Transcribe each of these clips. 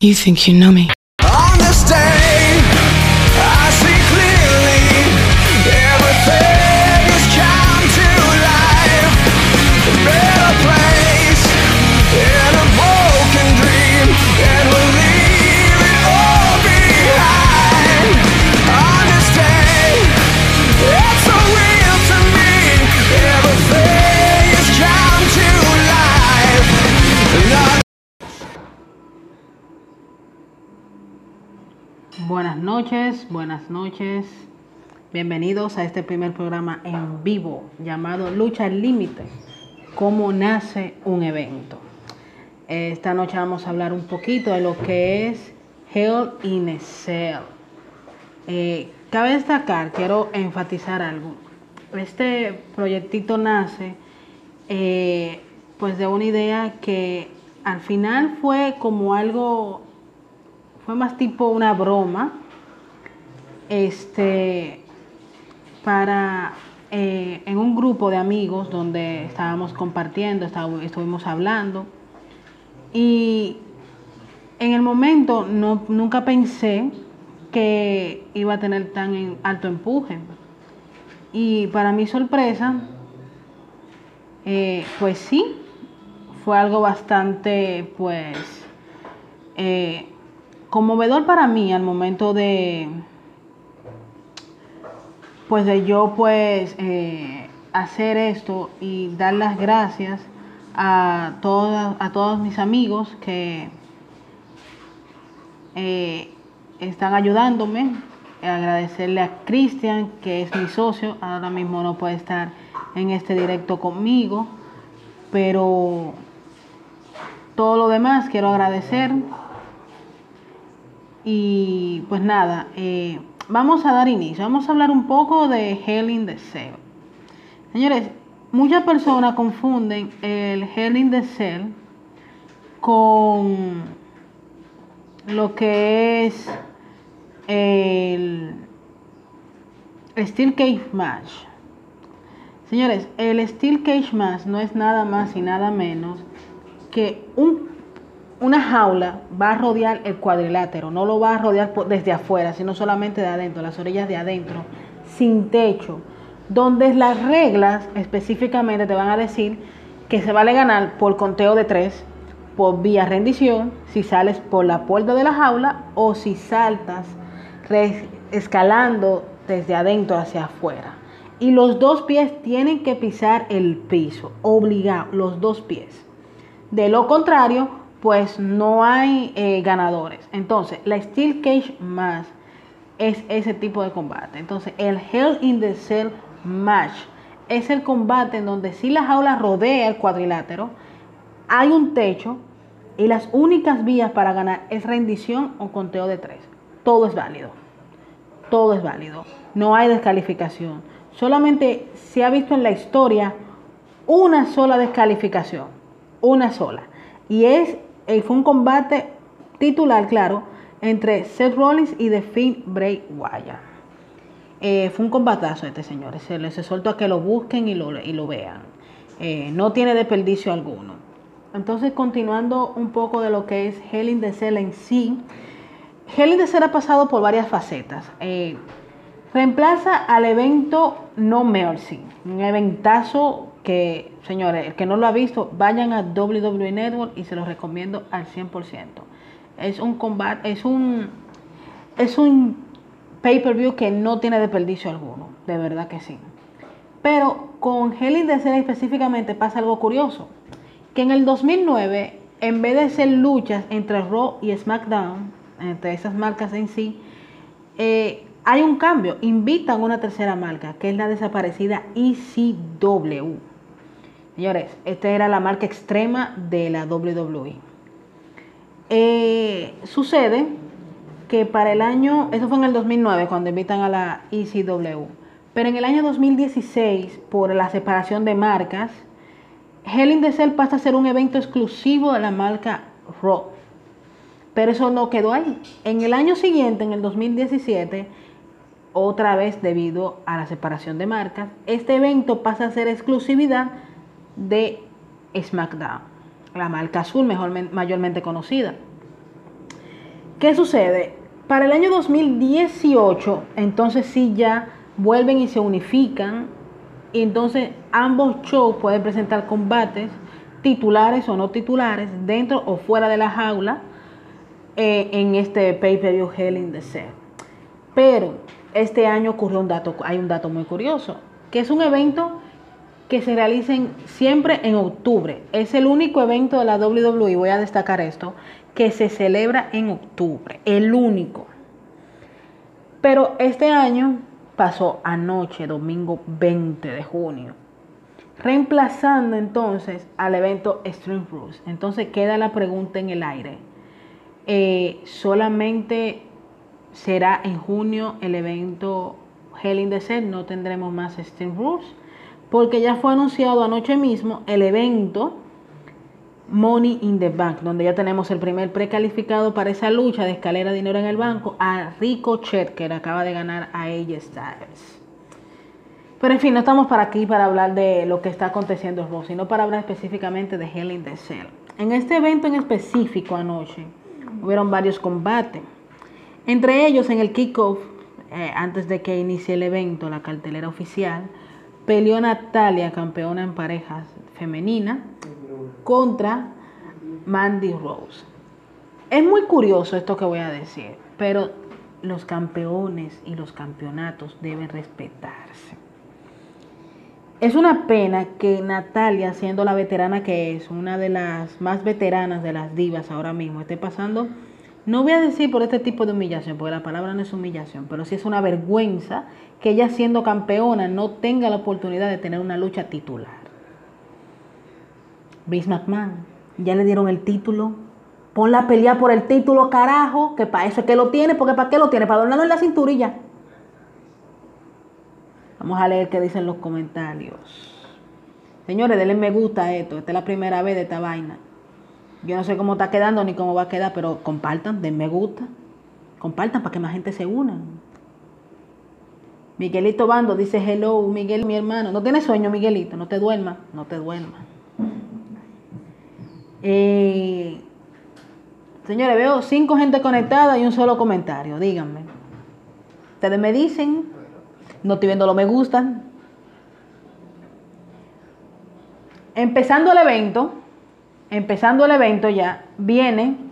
You think you know me. Noches. Bienvenidos a este primer programa en vivo llamado Lucha al Límite, cómo nace un evento. Esta noche vamos a hablar un poquito de lo que es Hell in a Cell. Eh, cabe destacar, quiero enfatizar algo. Este proyectito nace eh, pues de una idea que al final fue como algo fue más tipo una broma este para eh, en un grupo de amigos donde estábamos compartiendo estábamos- estuvimos hablando. Y en el momento no, nunca pensé que iba a tener tan alto empuje. Y para mi sorpresa eh, pues sí fue algo bastante pues eh, conmovedor para mí al momento de pues de yo pues eh, hacer esto y dar las gracias a todas a todos mis amigos que eh, están ayudándome. Agradecerle a Cristian que es mi socio ahora mismo no puede estar en este directo conmigo pero todo lo demás quiero agradecer. Y pues nada, eh, vamos a dar inicio. Vamos a hablar un poco de Hell in the Cell. Señores, muchas personas confunden el Hell in the Cell con lo que es el Steel Cage Match. Señores, el Steel Cage Match no es nada más y nada menos que un una jaula va a rodear el cuadrilátero, no lo va a rodear desde afuera, sino solamente de adentro, las orillas de adentro, sin techo, donde las reglas específicamente te van a decir que se vale ganar por conteo de tres, por vía rendición, si sales por la puerta de la jaula o si saltas escalando desde adentro hacia afuera. Y los dos pies tienen que pisar el piso, obligado, los dos pies. De lo contrario, pues no hay eh, ganadores. Entonces, la Steel Cage más es ese tipo de combate. Entonces, el Hell in the Cell Match es el combate en donde si la jaula rodea el cuadrilátero, hay un techo y las únicas vías para ganar es rendición o conteo de tres. Todo es válido. Todo es válido. No hay descalificación. Solamente se ha visto en la historia una sola descalificación. Una sola. Y es, fue un combate titular, claro, entre Seth Rollins y The Finn Bray Wyatt. Eh, fue un combatazo este, señores. Se les exhorto a que lo busquen y lo, y lo vean. Eh, no tiene desperdicio alguno. Entonces, continuando un poco de lo que es Hell in the Cell en sí. Hell in the Cell ha pasado por varias facetas. Eh, reemplaza al evento No Mercy. Un eventazo señores, el que no lo ha visto, vayan a WWE Network y se los recomiendo al 100%. Es un combate, es un, es un pay-per-view que no tiene desperdicio alguno, de verdad que sí. Pero con Hell in the Cell específicamente pasa algo curioso, que en el 2009, en vez de ser luchas entre Raw y SmackDown, entre esas marcas en sí, eh, hay un cambio, invitan una tercera marca, que es la desaparecida ECW. Señores, esta era la marca extrema de la WWE. Eh, sucede que para el año, eso fue en el 2009 cuando invitan a la ECW, pero en el año 2016, por la separación de marcas, Hell in the Cell pasa a ser un evento exclusivo de la marca Raw. Pero eso no quedó ahí. En el año siguiente, en el 2017, otra vez debido a la separación de marcas, este evento pasa a ser exclusividad de SmackDown, la marca azul mejor, mayormente conocida. ¿Qué sucede? Para el año 2018, entonces sí ya vuelven y se unifican. Y entonces ambos shows pueden presentar combates titulares o no titulares dentro o fuera de la jaula eh, en este pay-per-view Hell in the Cell. Pero este año ocurrió un dato, hay un dato muy curioso, que es un evento que se realiza siempre en octubre. Es el único evento de la WWE, voy a destacar esto, que se celebra en octubre, el único. Pero este año pasó anoche, domingo 20 de junio, reemplazando entonces al evento Stream Rules. Entonces queda la pregunta en el aire. Eh, solamente será en junio el evento Hell in the Set, no tendremos más Stream Rules porque ya fue anunciado anoche mismo el evento Money in the Bank, donde ya tenemos el primer precalificado para esa lucha de escalera de dinero en el banco, a Rico Chet, que acaba de ganar a AJ Styles. Pero en fin, no estamos para aquí para hablar de lo que está aconteciendo en sino para hablar específicamente de Hell in the Cell. En este evento en específico anoche, hubieron varios combates. Entre ellos, en el kickoff, eh, antes de que inicie el evento, la cartelera oficial, peleó Natalia, campeona en parejas femenina, contra Mandy Rose. Es muy curioso esto que voy a decir, pero los campeones y los campeonatos deben respetarse. Es una pena que Natalia, siendo la veterana que es, una de las más veteranas de las divas ahora mismo, esté pasando no voy a decir por este tipo de humillación, porque la palabra no es humillación, pero sí es una vergüenza que ella siendo campeona no tenga la oportunidad de tener una lucha titular. Vince McMahon, ya le dieron el título. Pon la pelea por el título, carajo, que para eso es que lo tiene, porque para qué lo tiene, para adornarlo en la cinturilla. Vamos a leer qué dicen los comentarios. Señores, denle me gusta a esto. Esta es la primera vez de esta vaina. Yo no sé cómo está quedando ni cómo va a quedar, pero compartan, den me gusta. Compartan para que más gente se una. Miguelito Bando dice, hello, Miguel, mi hermano. No tienes sueño, Miguelito, no te duermas, no te duermas. Eh, señores, veo cinco gente conectada y un solo comentario, díganme. Ustedes me dicen, no estoy viendo lo me gustan. Empezando el evento, empezando el evento ya, vienen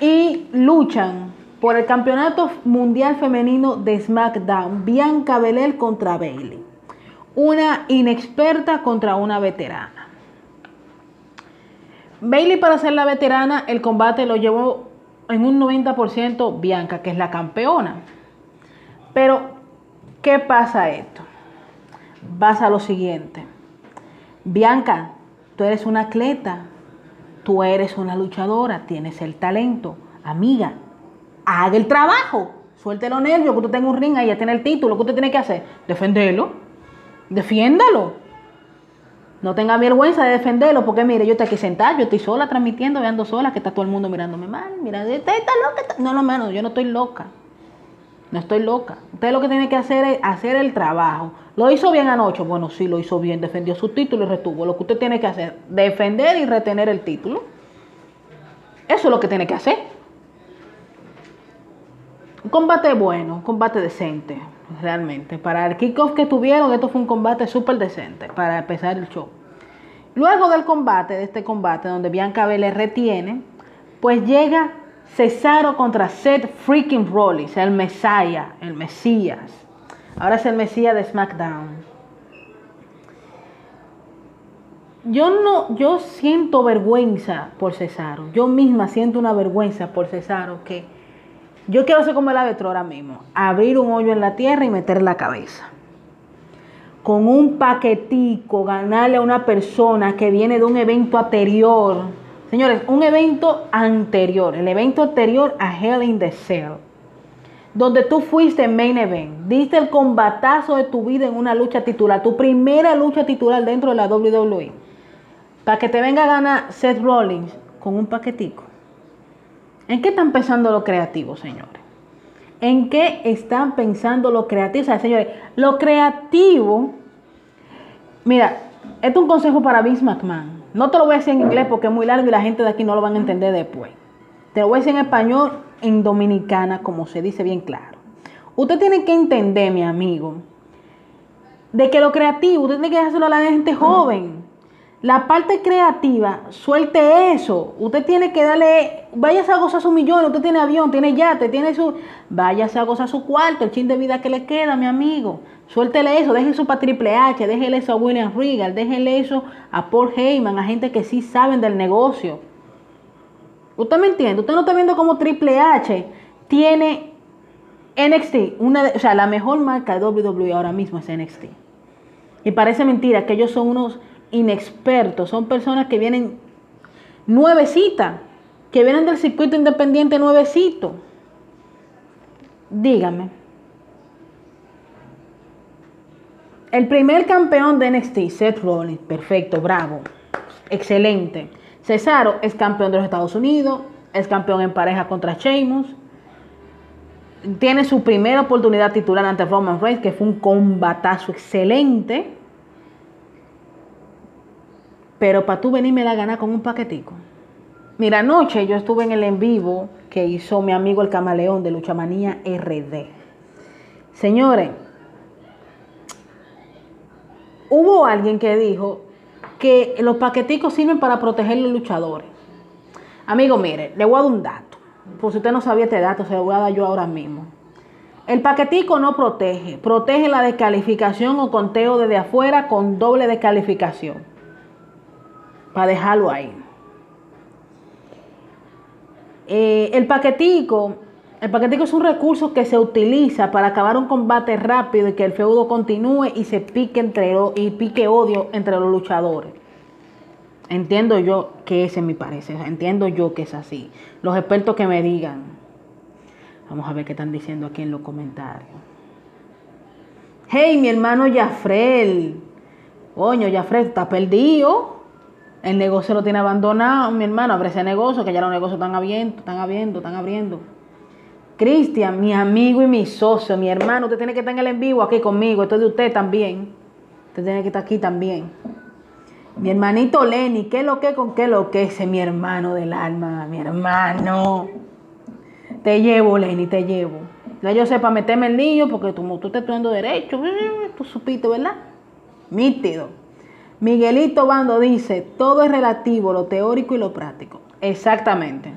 y luchan por el campeonato mundial femenino de SmackDown, Bianca Belair contra Bailey. Una inexperta contra una veterana. Bailey para ser la veterana, el combate lo llevó en un 90% Bianca, que es la campeona. Pero, ¿qué pasa esto? Pasa lo siguiente. Bianca Tú eres una atleta, tú eres una luchadora, tienes el talento. Amiga, haga el trabajo. Suelte los nervios, que usted tenga un ring ahí, ya tiene el título. ¿Qué usted tiene que hacer? Defenderlo. Defiéndalo. No tenga vergüenza de defenderlo, porque mire, yo estoy aquí sentada, yo estoy sola transmitiendo, veando sola, que está todo el mundo mirándome mal. Mira, está loca. No, no, menos, yo no estoy loca. No estoy loca. Usted lo que tiene que hacer es hacer el trabajo. ¿Lo hizo bien anoche? Bueno, sí, lo hizo bien. Defendió su título y retuvo. Lo que usted tiene que hacer, defender y retener el título. Eso es lo que tiene que hacer. Un combate bueno, un combate decente, realmente. Para el kickoff que tuvieron, esto fue un combate súper decente para empezar el show. Luego del combate, de este combate, donde Bianca Belair retiene, pues llega Cesaro contra Seth freaking Rollins, el Mesías, el Mesías. Ahora es el Mesías de SmackDown. Yo no, yo siento vergüenza por Cesaro. Yo misma siento una vergüenza por Cesaro que yo quiero hacer como el avetro ahora mismo, abrir un hoyo en la tierra y meter la cabeza. Con un paquetico, ganarle a una persona que viene de un evento anterior. Señores, un evento anterior, el evento anterior a Hell in the Cell, donde tú fuiste main event, diste el combatazo de tu vida en una lucha titular, tu primera lucha titular dentro de la WWE, para que te venga a ganar Seth Rollins con un paquetico. ¿En qué están pensando los creativos, señores? ¿En qué están pensando los creativos? O sea, señores, lo creativo, mira, esto es un consejo para Vince McMahon. No te lo voy a decir en inglés porque es muy largo y la gente de aquí no lo van a entender después. Te lo voy a decir en español, en dominicana, como se dice bien claro. Usted tiene que entender, mi amigo, de que lo creativo, usted tiene que dejárselo a la gente joven. La parte creativa, suelte eso. Usted tiene que darle, váyase a gozar su millón, usted tiene avión, tiene yate, tiene su, váyase a gozar su cuarto, el chin de vida que le queda, mi amigo. Suéltele eso, déjele eso para Triple H, déjele eso a William Regal, déjele eso a Paul Heyman, a gente que sí saben del negocio. ¿Usted me entiende? Usted no está viendo como Triple H tiene NXT, una o sea, la mejor marca de WWE ahora mismo es NXT. Y parece mentira que ellos son unos inexpertos, son personas que vienen nuevecitas, que vienen del circuito independiente nuevecito. Dígame. El primer campeón de NXT, Seth Rollins, perfecto, bravo, excelente. Cesaro es campeón de los Estados Unidos, es campeón en pareja contra Sheamus. Tiene su primera oportunidad titular ante Roman Reigns, que fue un combatazo excelente. Pero para tú venirme la gana con un paquetico. Mira, anoche yo estuve en el en vivo que hizo mi amigo el camaleón de Luchamanía RD. Señores, hubo alguien que dijo que los paqueticos sirven para proteger los luchadores. Amigo, mire, le voy a dar un dato. Por si usted no sabía este dato, se lo voy a dar yo ahora mismo. El paquetico no protege, protege la descalificación o conteo desde afuera con doble descalificación. Para dejarlo ahí. Eh, el paquetico, el paquetico es un recurso que se utiliza para acabar un combate rápido y que el feudo continúe y se pique entre y pique odio entre los luchadores. Entiendo yo que ese es mi parecer, entiendo yo que es así. Los expertos que me digan. Vamos a ver qué están diciendo aquí en los comentarios. Hey, mi hermano Jafrel. Coño, Jafrel, está perdido. El negocio lo tiene abandonado, mi hermano. Abre ese negocio, que ya los negocios están abriendo, están abriendo, están abriendo. Cristian, mi amigo y mi socio, mi hermano, usted tiene que estar en el en vivo aquí conmigo. Esto es de usted también. Usted tiene que estar aquí también. Mi hermanito Lenny, ¿qué lo que con qué lo que ese mi hermano del alma, mi hermano? Te llevo, Lenny, te llevo. Ya yo sé para meterme el niño porque tú, tú te estás dando derecho, tú supiste, ¿verdad? Nítido. Miguelito Bando dice, todo es relativo, lo teórico y lo práctico. Exactamente.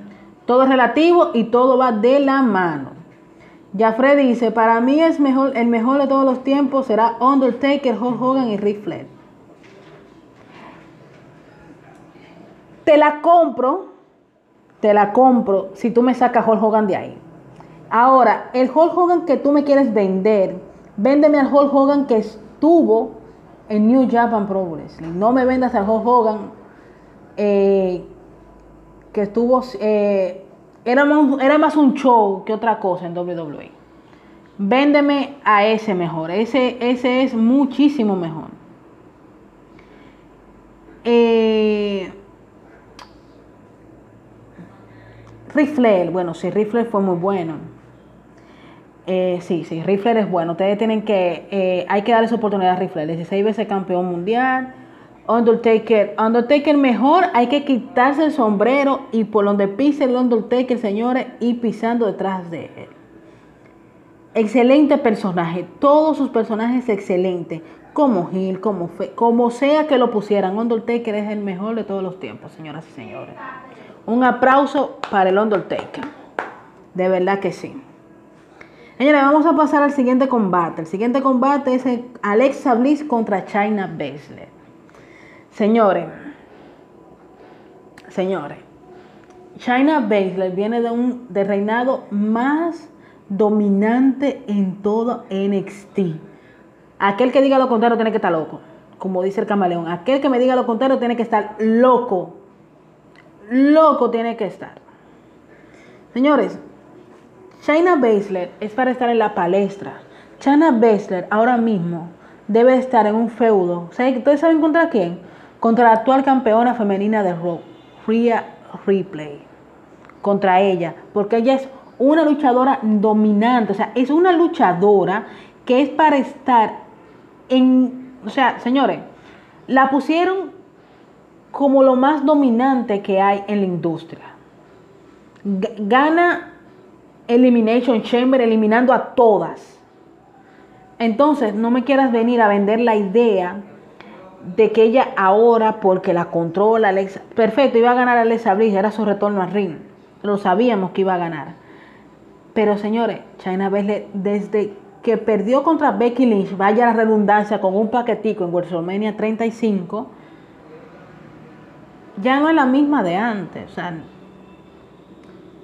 Todo es relativo y todo va de la mano. Jafre dice, para mí es mejor, el mejor de todos los tiempos será Undertaker, Hulk Hogan y Ric Flair. Te la compro, te la compro si tú me sacas Hulk Hogan de ahí. Ahora, el Hulk Hogan que tú me quieres vender, véndeme al Hulk Hogan que estuvo en New Japan Pro Wrestling. No me vendas al Hulk Hogan eh, que estuvo, eh, era, más, un show que otra cosa en WWE. Véndeme a ese mejor, ese, ese es muchísimo mejor. Eh, bueno, sí, Rifler fue muy bueno. Eh, sí, sí, Rifler es bueno. Ustedes tienen que, eh, hay que darles oportunidad a Rifler. 16 veces campeón mundial. Undertaker, Undertaker mejor, hay que quitarse el sombrero y por donde pise el Undertaker, señores, y pisando detrás de él. Excelente personaje, todos sus personajes excelentes, como Gil, como Fe, como sea que lo pusieran, Undertaker es el mejor de todos los tiempos, señoras y señores. Un aplauso para el Undertaker, de verdad que sí. Señores, vamos a pasar al siguiente combate. El siguiente combate es Alexa Bliss contra China Baszler. Señores, señores, China Baszler viene de un de reinado más dominante en todo NXT. Aquel que diga lo contrario tiene que estar loco, como dice el camaleón. Aquel que me diga lo contrario tiene que estar loco. Loco tiene que estar. Señores, China Baszler es para estar en la palestra. China Baszler ahora mismo debe estar en un feudo. ¿Ustedes saben contra quién? Contra la actual campeona femenina de Raw, Rhea Ripley. Contra ella, porque ella es una luchadora dominante, o sea, es una luchadora que es para estar en, o sea, señores, la pusieron como lo más dominante que hay en la industria. Gana Elimination Chamber eliminando a todas. Entonces, no me quieras venir a vender la idea de que ella ahora, porque la controla Alexa, perfecto, iba a ganar Alexa Bliss, era su retorno al ring. Lo sabíamos que iba a ganar. Pero señores, China Baszler, desde que perdió contra Becky Lynch, vaya la redundancia, con un paquetico en WrestleMania 35, ya no es la misma de antes. O sea,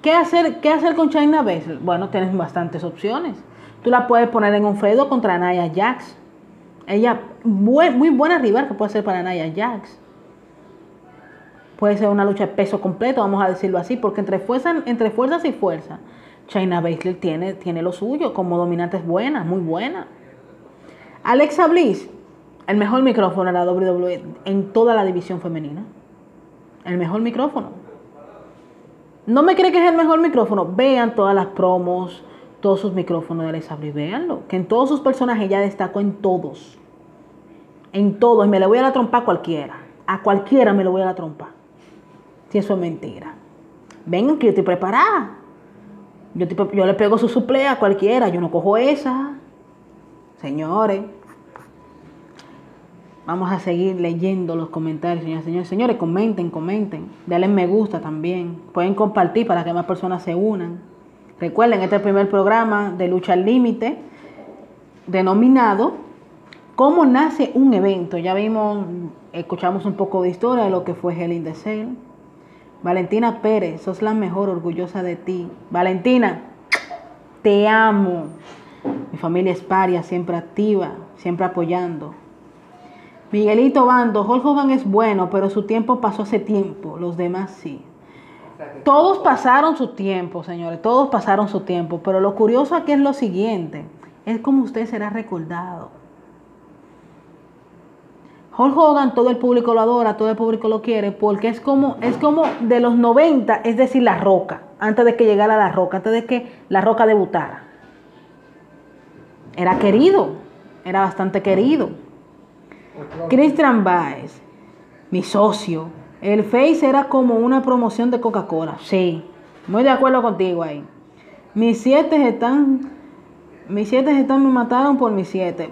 ¿qué hacer, qué hacer con China Baszler? Bueno, tienes bastantes opciones. Tú la puedes poner en un feudo contra Nia Jax. Ella, muy buena rival que puede ser para Nia Jax. Puede ser una lucha de peso completo, vamos a decirlo así, porque entre, fuerza, entre fuerzas y fuerza, China Baszler tiene, tiene lo suyo, como dominante es buena, muy buena. Alexa Bliss, el mejor micrófono de la WWE en toda la división femenina. El mejor micrófono. ¿No me cree que es el mejor micrófono? Vean todas las promos, todos sus micrófonos de Alexa Bliss, véanlo. Que en todos sus personajes ya destacó en todos. En todos. Me le voy a la trompa a cualquiera. A cualquiera me lo voy a la trompa. Si eso es mentira. Vengan que yo estoy preparada. Yo, yo le pego su suple a cualquiera. Yo no cojo esa. Señores. Vamos a seguir leyendo los comentarios, señores. Señores, señores, comenten, comenten. Denle me gusta también. Pueden compartir para que más personas se unan. Recuerden, este es el primer programa de Lucha al Límite, denominado ¿Cómo nace un evento? Ya vimos, escuchamos un poco de historia de lo que fue Hell in Cell. Valentina Pérez, sos la mejor, orgullosa de ti. Valentina, te amo. Mi familia es paria, siempre activa, siempre apoyando. Miguelito Bando, Hulk Hogan es bueno, pero su tiempo pasó hace tiempo, los demás sí. Todos pasaron su tiempo, señores, todos pasaron su tiempo, pero lo curioso aquí es lo siguiente, es como usted será recordado. Hulk Hogan, todo el público lo adora, todo el público lo quiere, porque es como, es como de los 90, es decir, La Roca, antes de que llegara La Roca, antes de que La Roca debutara. Era querido, era bastante querido. Christian Baez, mi socio, el Face era como una promoción de Coca-Cola, sí, muy de acuerdo contigo ahí. Mis siete están, mis siete están, me mataron por mis siete.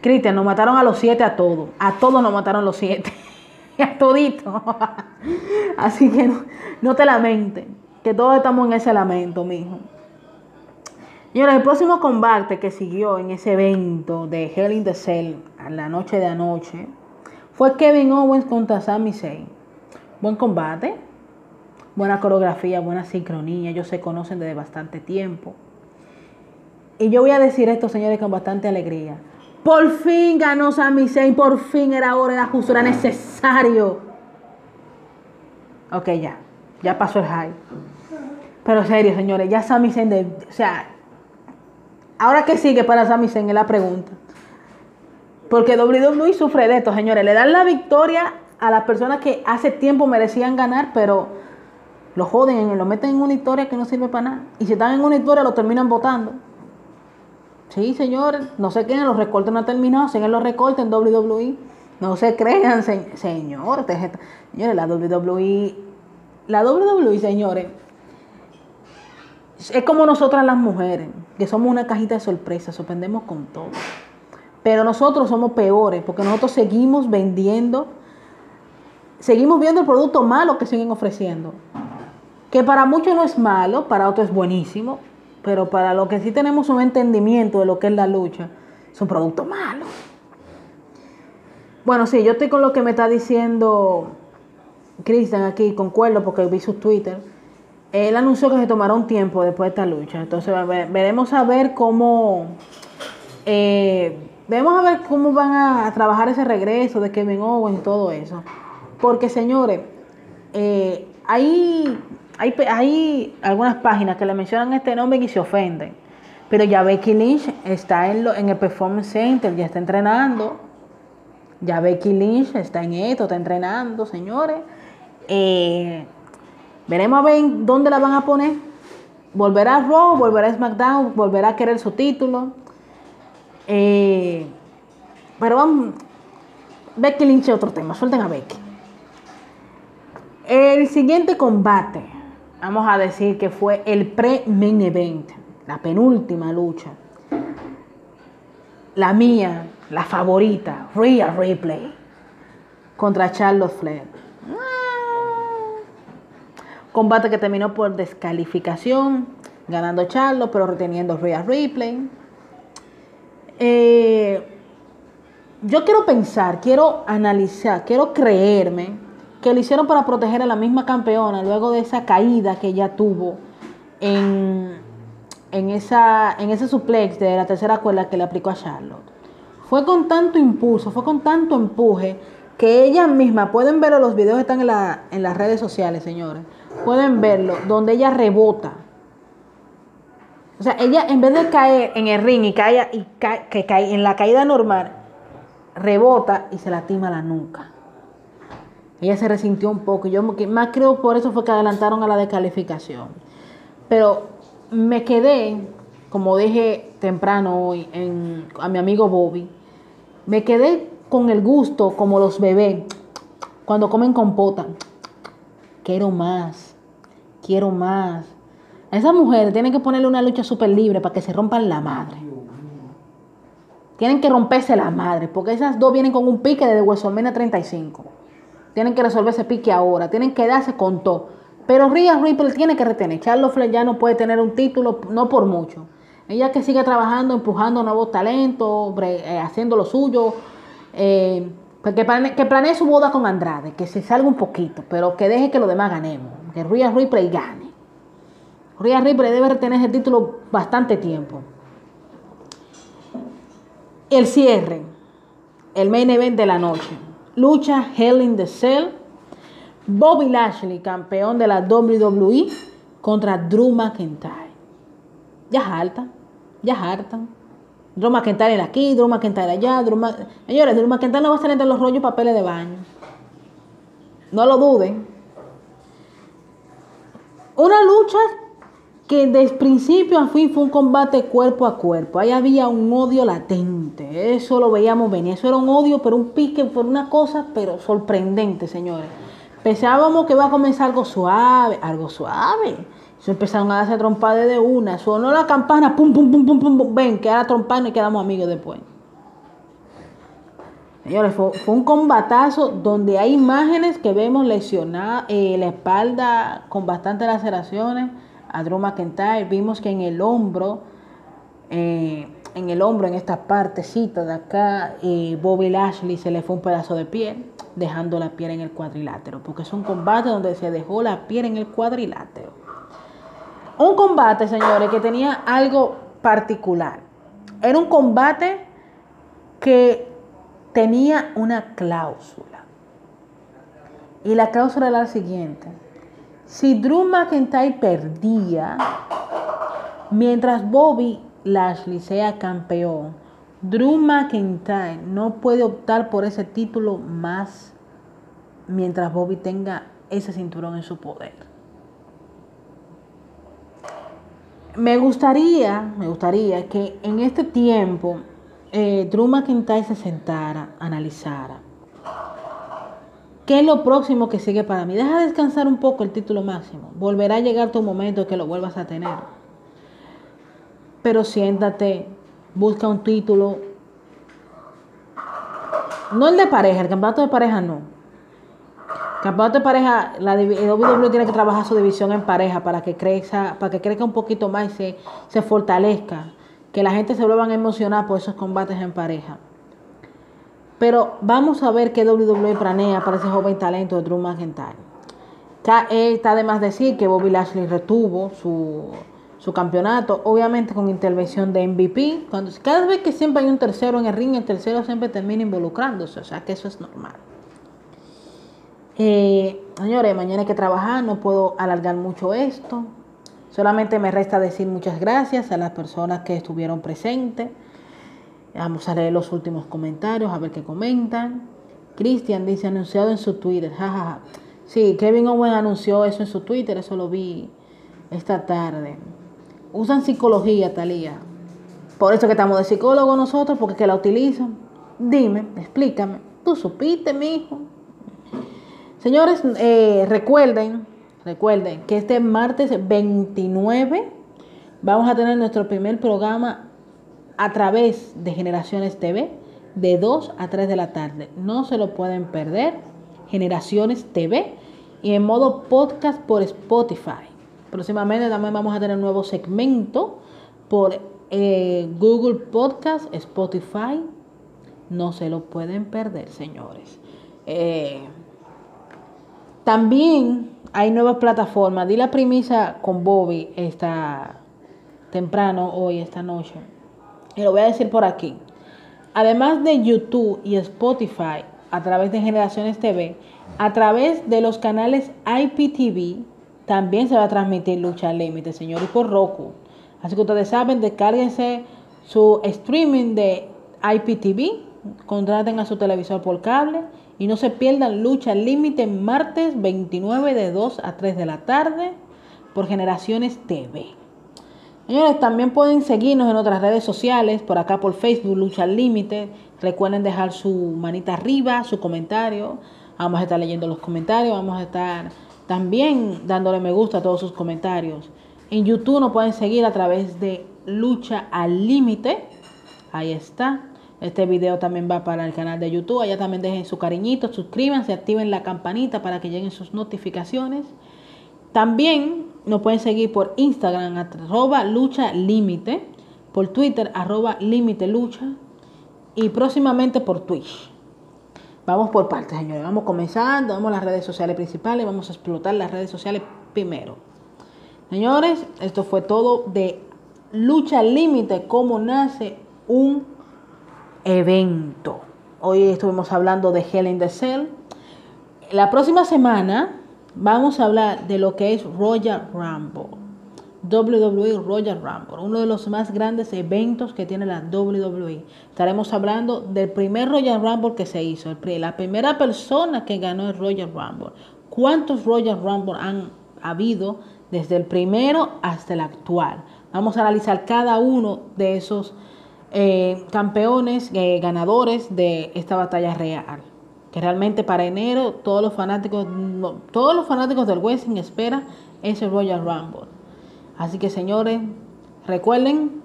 Cristian, nos mataron a los siete a todos. A todos nos mataron los siete. a todito. Así que no, no te lamentes. Que todos estamos en ese lamento, mijo. Señores, el próximo combate que siguió en ese evento de Hell in the Cell, a la noche de anoche, fue Kevin Owens contra Sami Zayn. Buen combate, buena coreografía, buena sincronía. Ellos se conocen desde bastante tiempo. Y yo voy a decir esto, señores, con bastante alegría. Por fin ganó Sami Zayn, por fin era hora, era justo, era necesario. Ok, ya, ya pasó el hype. Pero serio, señores, ya Sami Zayn, de- o sea, ahora qué sigue para Sami Zayn es la pregunta. Porque WWE sufre de esto, señores. Le dan la victoria a las personas que hace tiempo merecían ganar, pero lo joden, lo meten en una historia que no sirve para nada. Y si están en una historia, lo terminan votando. Sí, señores, no se queden, los recortes no han terminado, siguen los recortes en WWE. No se crean, se- señor, señores, la WWE, la WWE, señores, es como nosotras las mujeres, que somos una cajita de sorpresa, sorprendemos con todo. Pero nosotros somos peores, porque nosotros seguimos vendiendo, seguimos viendo el producto malo que siguen ofreciendo. Que para muchos no es malo, para otros es buenísimo, pero para los que sí tenemos un entendimiento de lo que es la lucha, es un producto malo. Bueno, sí, yo estoy con lo que me está diciendo Cristian aquí, concuerdo porque vi su Twitter. Él anunció que se tomará un tiempo después de esta lucha. Entonces ve- veremos a ver cómo eh, veremos a ver cómo van a trabajar ese regreso de Kevin Owens y todo eso. Porque señores, eh, hay, hay, hay algunas páginas que le mencionan este nombre y se ofenden. Pero ya Becky Lynch está en, lo- en el Performance Center, ya está entrenando. Ya Becky Lynch está en esto, está entrenando, señores. Eh, veremos a ver dónde la van a poner. Volverá a Raw, volverá a SmackDown, volverá a querer su título. Eh, pero vamos. Becky Lynch otro tema. Suelten a Becky. El siguiente combate vamos a decir que fue el pre-main event, la penúltima lucha. La mía, la favorita, Rhea Ripley, contra Charlotte Flair. Combate que terminó por descalificación, ganando Charlotte, pero reteniendo Rhea Ripley. Eh, yo quiero pensar, quiero analizar, quiero creerme que lo hicieron para proteger a la misma campeona luego de esa caída que ella tuvo en, en, esa, en ese suplex de la tercera cuerda que le aplicó a Charlotte. Fue con tanto impulso, fue con tanto empuje que ella misma, pueden verlo, los videos están en, la, en las redes sociales, señores, pueden verlo, donde ella rebota. O sea, ella en vez de caer en el ring y cae, y que cae en la caída normal, rebota y se lastima la nuca. Ella se resintió un poco. Yo más creo por eso fue que adelantaron a la descalificación. Pero me quedé, como dije temprano hoy a mi amigo Bobby, me quedé con el gusto como los bebés cuando comen compota. Quiero más, quiero más. A esa mujer tienen que ponerle una lucha súper libre para que se rompan la madre. Tienen que romperse la madre, porque esas dos vienen con un pique de WrestleMania 35. Tienen que resolver ese pique ahora, tienen que darse con todo. Pero Rhea Ripley tiene que retener. Charlotte Flair ya no puede tener un título, no por mucho. Ella que sigue trabajando, empujando nuevos talentos, eh, haciendo lo suyo. Eh, pues que, planee, su boda con Andrade, que se salga un poquito, pero que deje que los demás ganemos. Que Rhea Ripley gane. Rhea Ripley debe retener ese título bastante tiempo. El cierre, el main event de la noche lucha Hell in the Cell. Bobby Lashley, campeón de la WWE, contra Drew McIntyre. Ya harta, ya hartan. Drew McIntyre aquí, Drew McIntyre allá. Drew Señores, Drew McIntyre no va a salir entre los rollos papeles de baño. No lo duden. Una lucha que desde principio a fin fue un combate cuerpo a cuerpo. Ahí había un odio latente. Eso lo veíamos venir. Eso era un odio, pero un pique por una cosa, pero sorprendente, señores. Pensábamos que iba a comenzar algo suave, algo suave. Se empezaron a darse trompadas de una. Sonó la campana, pum, pum, pum, pum, pum, Ven, que trompada y quedamos amigos después. Señores, fue, un combatazo donde hay imágenes que vemos lesionada, eh, la espalda con bastantes laceraciones a Drew McIntyre. Vimos que en el hombro, eh, en el hombro, en esta partecita de acá, eh, Bobby Lashley se le fue un pedazo de piel, dejando la piel en el cuadrilátero, porque es un combate donde se dejó la piel en el cuadrilátero. Un combate, señores, que tenía algo particular. Era un combate que tenía una cláusula. Y la cláusula era la siguiente. Si Drew McIntyre perdía, mientras Bobby Lashley sea campeón, Drew McIntyre no puede optar por ese título más mientras Bobby tenga ese cinturón en su poder. Me gustaría, me gustaría que en este tiempo eh, Drew McIntyre se sentara, analizara ¿Qué es lo próximo que sigue para mí? Deja descansar un poco el título máximo. Volverá a llegar tu momento que lo vuelvas a tener. Pero siéntate, busca un título. No el de pareja, el campeonato de pareja no. Campeonato de pareja, la WWE tiene que trabajar su división en pareja para que crezca, para que crezca un poquito más y se, se fortalezca. Que la gente se vuelva a emocionar por esos combates en pareja. Pero vamos a ver qué WWE planea para ese joven talento de Drew McIntyre. Eh, está de más decir que Bobby Lashley retuvo su, campeonato, obviamente con intervención de MVP. Cada vez que siempre hay un tercero en el ring, el tercero siempre termina involucrándose, o sea que eso es normal. Eh, señores, mañana hay que trabajar, no puedo alargar mucho esto. Solamente me resta decir muchas gracias a las personas que estuvieron presentes. Vamos a leer los últimos comentarios, a ver qué comentan. Cristian dice, anunciado en su Twitter. Sí, Kevin Owen anunció eso en su Twitter, eso lo vi esta tarde. Usan psicología, Talía. Por eso que estamos de psicólogo nosotros, porque que la utilizan. Dime, explícame. Tú supiste, mi hijo. Señores, eh, recuerden Recuerden que este martes 29 vamos a tener nuestro primer programa a través de Generaciones TV de 2 a 3 de la tarde. No se lo pueden perder. Generaciones TV y en modo podcast por Spotify. Próximamente también vamos a tener un nuevo segmento por eh, Google Podcast, Spotify. No se lo pueden perder, señores. Eh, también hay nuevas plataformas. Di la premisa con Bobby esta temprano hoy, esta noche. Y lo voy a decir por aquí. Además de YouTube y Spotify, a través de Generaciones TV, a través de los canales IPTV, también se va a transmitir Lucha Límite, señor, y por Roku. Así que ustedes saben, descárguense su streaming de IPTV, contraten a su televisor por cable y no se pierdan Lucha Límite martes 29 de 2 a 3 de la tarde por Generaciones TV. Señores, también pueden seguirnos en otras redes sociales, por acá por Facebook, Lucha Límite. Recuerden dejar su manita arriba, su comentario. Vamos a estar leyendo los comentarios, vamos a estar también dándole me gusta a todos sus comentarios. En YouTube nos pueden seguir a través de Lucha al Límite. Ahí está. Este video también va para el canal de YouTube. Allá también dejen su cariñito, suscríbanse, activen la campanita para que lleguen sus notificaciones. También nos pueden seguir por Instagram, arroba lucha límite, por Twitter, arroba límite lucha, y próximamente por Twitch. Vamos por partes, señores. Vamos comenzando, vamos a las redes sociales principales, vamos a explotar las redes sociales primero. Señores, esto fue todo de lucha límite, cómo nace un evento. Hoy estuvimos hablando de Hell in the Cell. La próxima semana vamos a hablar de lo que es Royal Rumble. WWE Royal Rumble, uno de los más grandes eventos que tiene la WWE. Estaremos hablando del primer Royal Rumble que se hizo, la primera persona que ganó el Royal Rumble. ¿Cuántos Royal Rumble han habido desde el primero hasta el actual? Vamos a analizar cada uno de esos eh, campeones, eh, ganadores de esta batalla real. Que realmente para enero todos los fanáticos, todos los fanáticos del Wrestling esperan ese Royal Rumble. Así que señores, recuerden,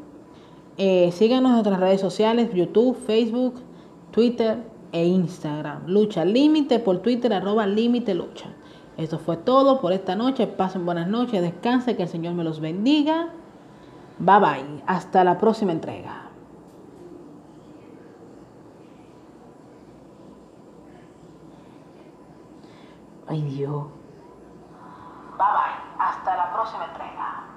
eh, síganos en nuestras redes sociales, YouTube, Facebook, Twitter e Instagram. Lucha Límite por Twitter, arroba Límite Lucha. Esto fue todo por esta noche. Pasen buenas noches, descansen, que el Señor me los bendiga. Bye bye. Hasta la próxima entrega. Ay Dios. Bye bye. Hasta la próxima entrega.